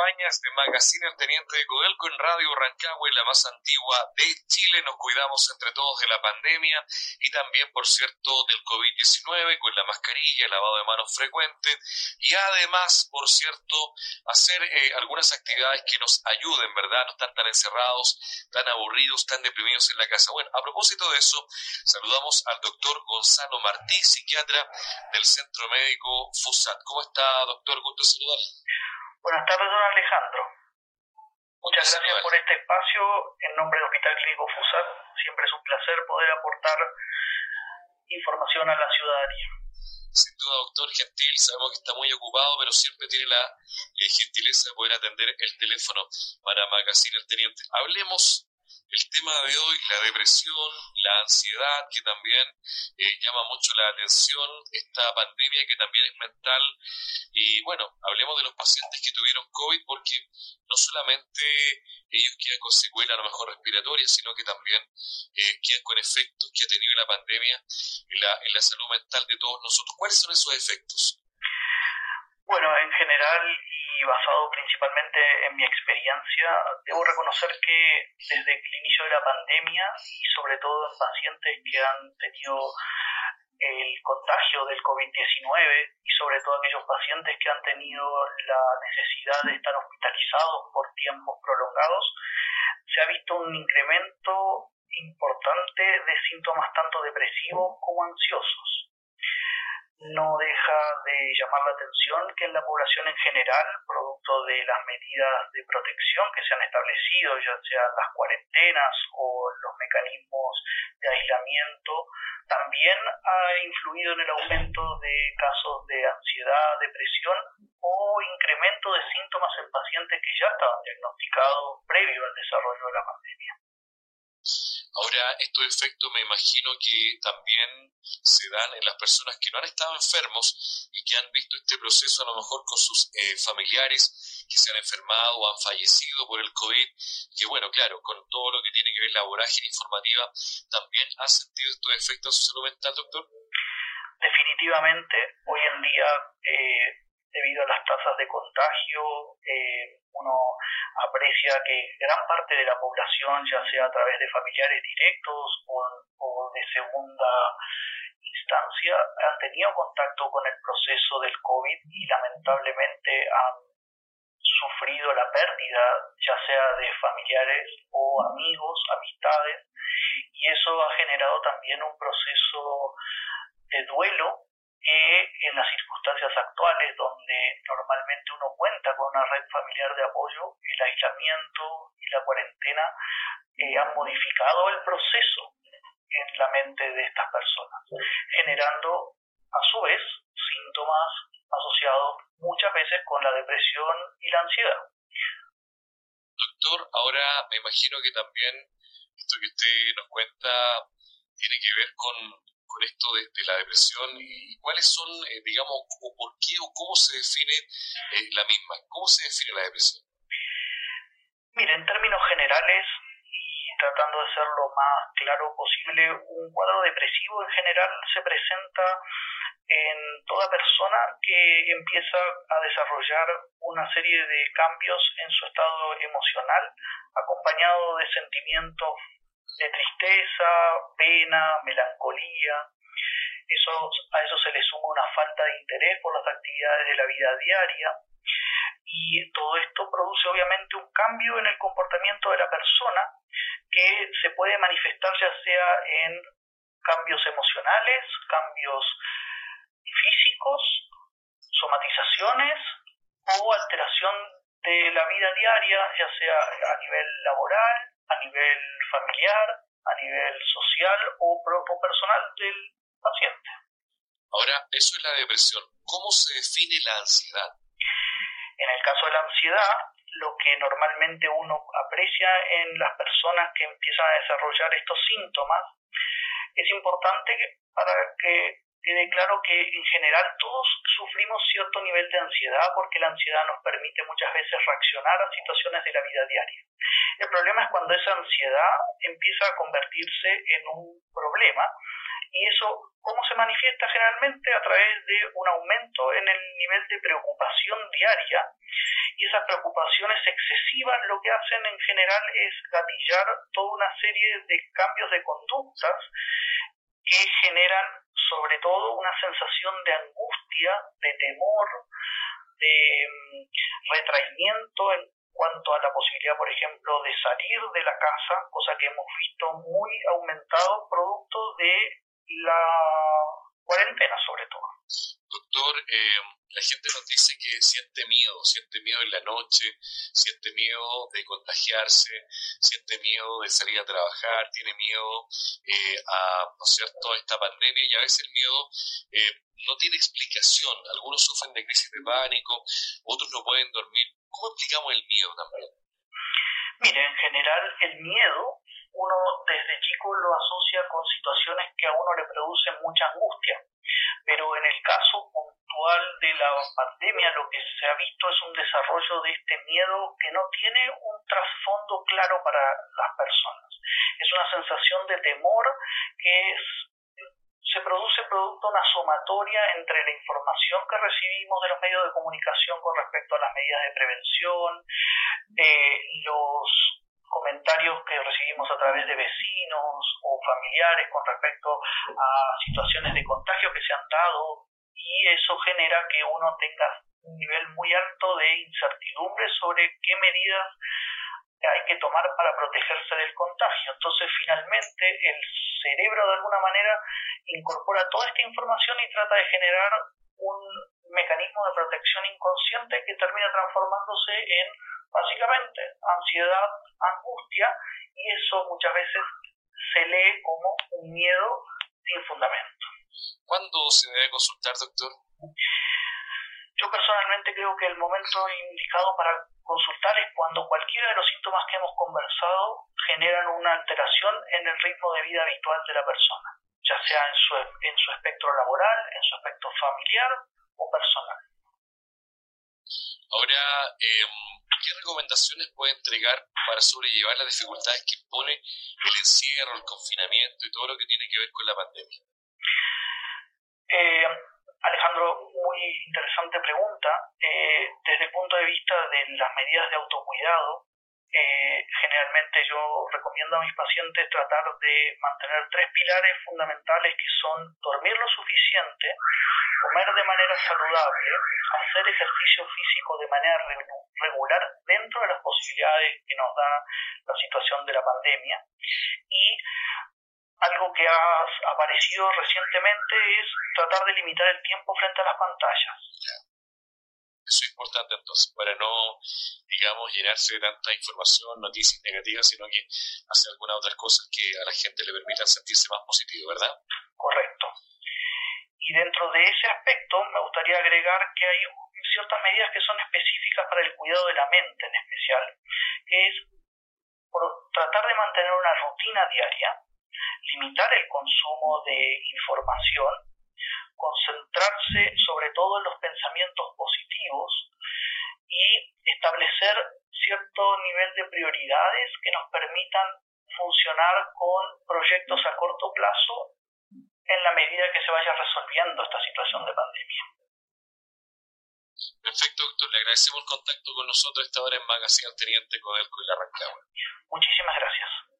campañas de Magazine El Teniente de Codelco en Radio Rancagua, la más antigua de Chile. Nos cuidamos entre todos de la pandemia y también, por cierto, del COVID-19 con la mascarilla, lavado de manos frecuente y además, por cierto, hacer eh, algunas actividades que nos ayuden, ¿verdad? No estar tan encerrados, tan aburridos, tan deprimidos en la casa. Bueno, a propósito de eso, saludamos al doctor Gonzalo Martí, psiquiatra del Centro Médico FUSAT. ¿Cómo está, doctor? Gusto saludar. Buenas tardes, don Alejandro. Muchas gracias por este espacio. En nombre del Hospital Clínico FUSAT, siempre es un placer poder aportar información a la ciudadanía. Sin duda, doctor Gentil, sabemos que está muy ocupado, pero siempre tiene la eh, gentileza de poder atender el teléfono para Magazine El Teniente. Hablemos el tema de hoy, la depresión, la ansiedad, que también eh, llama mucho la atención, esta pandemia que también es mental. Y bueno, hablemos de los pacientes que tuvieron COVID, porque no solamente ellos quedan con secuelas a lo mejor respiratorias, sino que también eh, quedan con efectos que ha tenido la pandemia en la, en la salud mental de todos nosotros. ¿Cuáles son esos efectos? Bueno, en general y basado principalmente en mi experiencia, debo reconocer que desde el inicio de la pandemia y sobre todo en pacientes que han tenido el contagio del COVID-19 y sobre todo aquellos pacientes que han tenido la necesidad de estar hospitalizados por tiempos prolongados, se ha visto un incremento importante de síntomas tanto depresivos como ansiosos no deja de llamar la atención que en la población en general, producto de las medidas de protección que se han establecido, ya sean las cuarentenas o los mecanismos de aislamiento, también ha influido en el aumento de casos de ansiedad, depresión o incremento de síntomas en pacientes que ya estaban diagnosticados previo al desarrollo de la pandemia. Ahora, estos efectos me imagino que también se dan en las personas que no han estado enfermos y que han visto este proceso a lo mejor con sus eh, familiares que se han enfermado o han fallecido por el COVID, que bueno, claro, con todo lo que tiene que ver la vorágine informativa, también ha sentido estos efectos en su salud mental, doctor. Definitivamente, hoy en día, eh, de contagio, eh, uno aprecia que gran parte de la población, ya sea a través de familiares directos o, de segunda instancia, han tenido contacto con el proceso del COVID y lamentablemente han sufrido la pérdida, ya sea de familiares o amigos, amistades, y eso ha generado también un proceso de duelo que en las circunstancias actuales, donde normalmente uno cuenta con una red familiar de apoyo, el aislamiento y la cuarentena eh, han modificado el proceso en la mente de estas personas, generando a su vez síntomas asociados muchas veces con la depresión y la ansiedad. Doctor, ahora me imagino que también esto que usted nos cuenta tiene que ver con con esto de, la depresión y cuáles son, eh, digamos, o por qué o cómo se define eh, la misma? ¿Cómo se define la depresión? Mire, en términos generales y tratando de ser lo más claro posible, un cuadro depresivo en general se presenta en toda persona que empieza a desarrollar una serie de cambios en su estado emocional, acompañado de sentimientos de tristeza, pena, melancolía. Eso, a eso se le suma una falta de interés por las actividades de la vida diaria y todo esto produce obviamente un cambio en el comportamiento de la persona que se puede manifestar ya sea en cambios emocionales, cambios físicos, somatizaciones o alteración de la vida diaria, ya sea a nivel laboral, a nivel familiar, a nivel social o, personal del paciente. Ahora, eso es la depresión. ¿Cómo se define la ansiedad? En el caso de la ansiedad, lo que normalmente uno aprecia en las personas que empiezan a desarrollar estos síntomas, es importante para que tiene claro que en general todos sufrimos cierto nivel de ansiedad porque la ansiedad nos permite muchas veces reaccionar a situaciones de la vida diaria. El problema es cuando esa ansiedad empieza a convertirse en un problema y eso, ¿cómo se manifiesta generalmente? A través de un aumento en el nivel de preocupación diaria Y esas preocupaciones excesivas lo que hacen en general es gatillar toda una serie de cambios de conductas que generan sobre todo una sensación de angustia, de temor, de mm, retraimiento en cuanto a la posibilidad, por ejemplo, de salir de la casa, cosa que hemos visto muy aumentado producto de la cuarentena sobre todo. Doctor, eh, la gente nos dice que siente miedo, siente miedo en la noche, siente miedo de contagiarse, siente miedo de salir a trabajar, tiene miedo eh, a, ¿no es esta pandemia y a veces el miedo eh, no tiene explicación. Algunos sufren de crisis de pánico, otros no pueden dormir. ¿Cómo explicamos el miedo también? Mire, en general el miedo uno desde chico lo asocia con situaciones que a uno le producen mucha angustia, pero en el caso puntual de la pandemia lo que se ha visto es un desarrollo de este miedo que no tiene un trasfondo claro para las personas. Es una sensación de temor que es se produce producto de una sumatoria entre la información que recibimos de los medios de comunicación con respecto a las medidas de prevención, eh, los comentarios que recibimos a través de vecinos familiares con respecto a situaciones de contagio que se han dado y eso genera que uno tenga un nivel muy alto de incertidumbre sobre qué medidas hay que tomar para protegerse del contagio. Entonces, finalmente, el cerebro de alguna manera incorpora toda esta información y trata de generar un mecanismo de protección inconsciente que termina transformándose en básicamente ansiedad, angustia, y eso muchas veces se lee como un miedo sin fundamento. ¿Cuándo se debe consultar, doctor? Yo personalmente creo que el momento indicado para consultar es cuando cualquiera de los síntomas que hemos conversado generan una alteración en el ritmo de vida habitual de la persona, ya sea en su, en su espectro laboral, en su aspecto familiar o personal. Ahora, eh, ¿qué recomendaciones puede entregar para sobrellevar las dificultades que pone el encierro, el confinamiento y todo lo que tiene que ver con la pandemia? Eh, Alejandro, muy interesante pregunta. Eh, desde el punto de vista de las medidas de autocuidado, eh, generalmente yo recomiendo a mis pacientes tratar de mantener tres pilares fundamentales que son dormir lo suficiente, comer de manera saludable, hacer ejercicio físico de manera regular dentro de las posibilidades que nos da la situación de la pandemia y algo que ha aparecido recientemente es tratar de limitar el tiempo frente a las pantallas. Eso es importante entonces, para no, digamos, llenarse de tanta información, noticias negativas, sino que hacer algunas otras cosas que a la gente le permitan sentirse más positivo, ¿verdad? Correcto. Y dentro de ese aspecto me gustaría agregar que hay ciertas medidas que son específicas para el cuidado de la mente en especial, que es tratar de mantener una rutina diaria, limitar el consumo de información, concentrarse sobre todo en los pensamientos positivos y establecer cierto nivel de prioridades que nos permitan funcionar con proyectos a corto plazo en la medida que se vaya resolviendo esta situación de pandemia. Perfecto, doctor. Le agradecemos el contacto con nosotros esta hora en Magazine Teniente Codelco y la Rancagua. Muchísimas gracias.